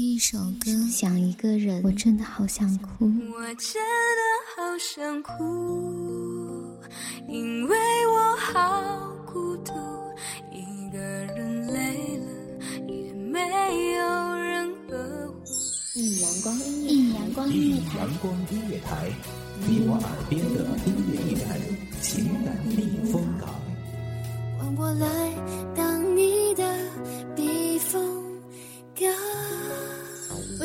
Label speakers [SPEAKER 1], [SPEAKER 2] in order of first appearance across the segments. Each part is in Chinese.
[SPEAKER 1] 一首歌，想一个人，我真的好想哭。
[SPEAKER 2] 我真的好想哭，因为我好孤独，一个人累了也没有人呵护。
[SPEAKER 1] 一阳光音乐，一阳光音乐台，
[SPEAKER 3] 阳光音乐台，你我耳边的音乐驿站，情感避风港。
[SPEAKER 2] 换我来当你的避风港。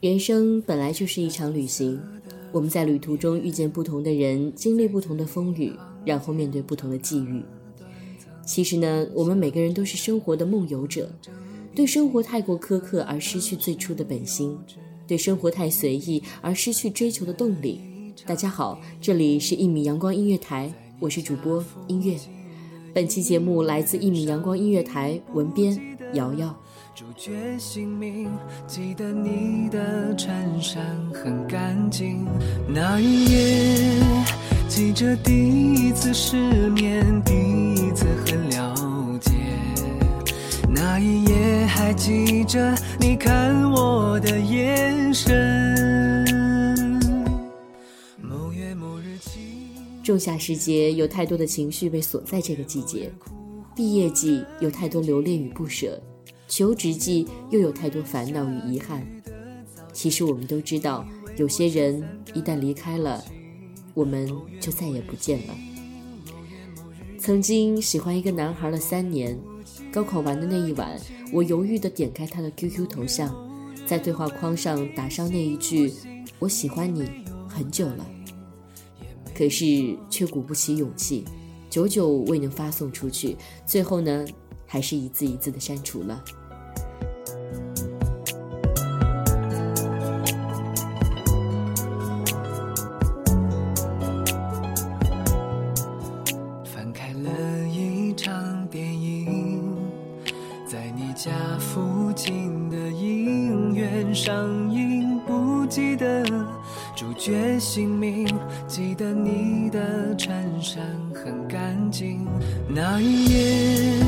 [SPEAKER 4] 人生本来就是一场旅行，我们在旅途中遇见不同的人，经历不同的风雨，然后面对不同的际遇。其实呢，我们每个人都是生活的梦游者，对生活太过苛刻而失去最初的本心，对生活太随意而失去追求的动力。大家好，这里是一米阳光音乐台，我是主播音乐。本期节目来自一米阳光音乐台，文编瑶瑶。
[SPEAKER 5] 主角姓名，记得你的衬衫很干净。那一夜，记着第一次失眠，第一次很了解。那一夜，还记着你看我的眼神。某月某日起，
[SPEAKER 4] 仲夏时节，有太多的情绪被锁在这个季节；毕业季，有太多留恋与不舍。求职季又有太多烦恼与遗憾。其实我们都知道，有些人一旦离开了，我们就再也不见了。曾经喜欢一个男孩了三年，高考完的那一晚，我犹豫地点开他的 QQ 头像，在对话框上打上那一句“我喜欢你很久了”，可是却鼓不起勇气，久久未能发送出去。最后呢，还是一字一字的删除了。
[SPEAKER 5] 上映不记得主角姓名，记得你的衬衫很干净。那一夜，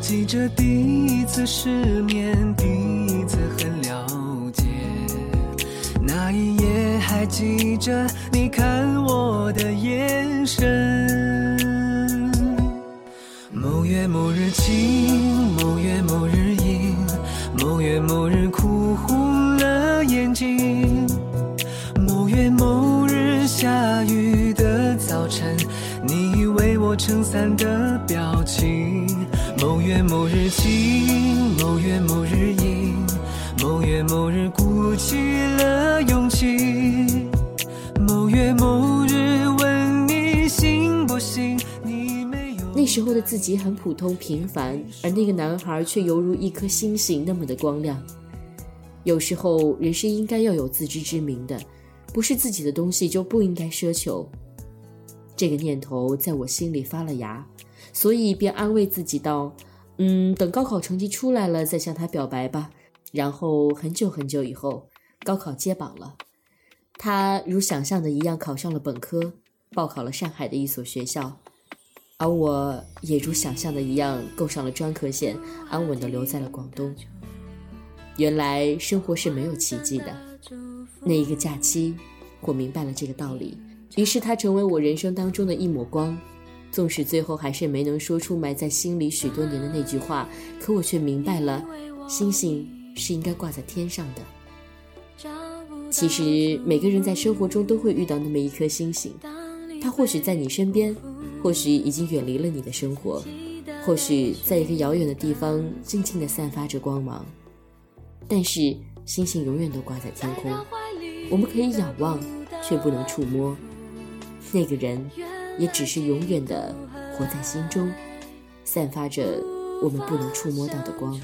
[SPEAKER 5] 记着第一次失眠，第一次很了解。那一夜，还记着你看我的眼神。某月某日晴，某月某日阴，某月某日哭下雨的早晨，你为我撑伞的表情。某月某日晴，某月某日阴，某月某日鼓起了勇气。某月某日问你信不信？你没有。
[SPEAKER 4] 那时候的自己很普通平凡，而那个男孩却犹如一颗星星那么的光亮。有时候，人是应该要有自知之明的。不是自己的东西就不应该奢求。这个念头在我心里发了芽，所以便安慰自己道：“嗯，等高考成绩出来了再向他表白吧。”然后很久很久以后，高考揭榜了，他如想象的一样考上了本科，报考了上海的一所学校，而我也如想象的一样够上了专科线，安稳的留在了广东。原来生活是没有奇迹的。那一个假期，我明白了这个道理，于是它成为我人生当中的一抹光。纵使最后还是没能说出埋在心里许多年的那句话，可我却明白了，星星是应该挂在天上的。其实每个人在生活中都会遇到那么一颗星星，它或许在你身边，或许已经远离了你的生活，或许在一个遥远的地方静静地散发着光芒，但是星星永远都挂在天空，我们可以仰望，却不能触摸。那个人，也只是永远的活在心中，散发着我们不能触摸到的光。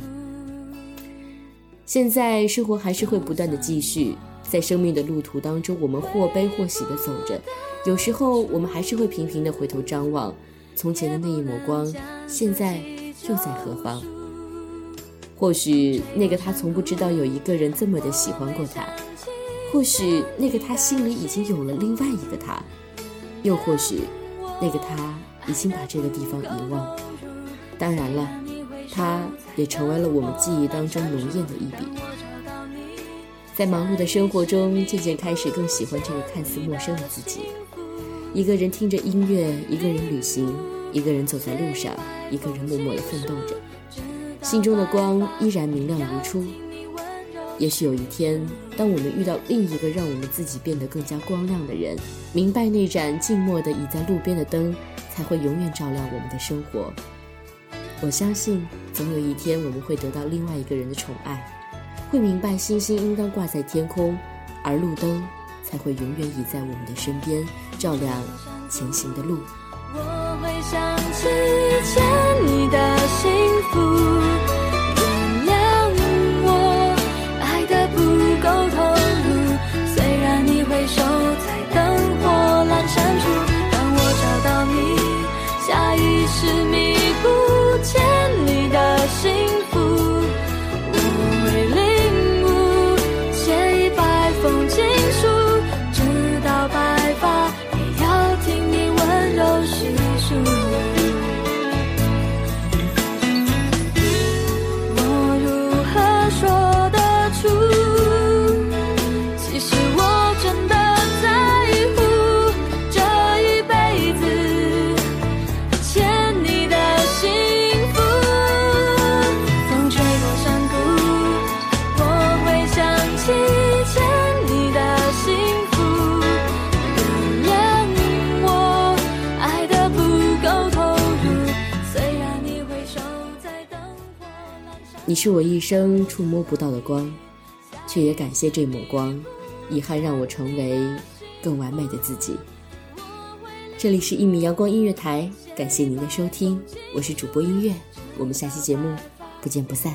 [SPEAKER 4] 现在生活还是会不断的继续，在生命的路途当中，我们或悲或喜的走着，有时候我们还是会频频的回头张望，从前的那一抹光，现在又在何方？或许那个他从不知道有一个人这么的喜欢过他，或许那个他心里已经有了另外一个他。又或许，那个他已经把这个地方遗忘。当然了，他也成为了我们记忆当中浓艳的一笔。在忙碌的生活中，渐渐开始更喜欢这个看似陌生的自己。一个人听着音乐，一个人旅行，一个人走在路上，一个人默默地奋斗着，心中的光依然明亮如初。也许有一天，当我们遇到另一个让我们自己变得更加光亮的人，明白那盏静默的倚在路边的灯，才会永远照亮我们的生活。我相信，总有一天我们会得到另外一个人的宠爱，会明白星星应当挂在天空，而路灯才会永远倚在我们的身边，照亮前行的路。
[SPEAKER 2] 我会想起以前你
[SPEAKER 4] 是我一生触摸不到的光，却也感谢这抹光，遗憾让我成为更完美的自己。这里是一米阳光音乐台，感谢您的收听，我是主播音乐，我们下期节目不见不散。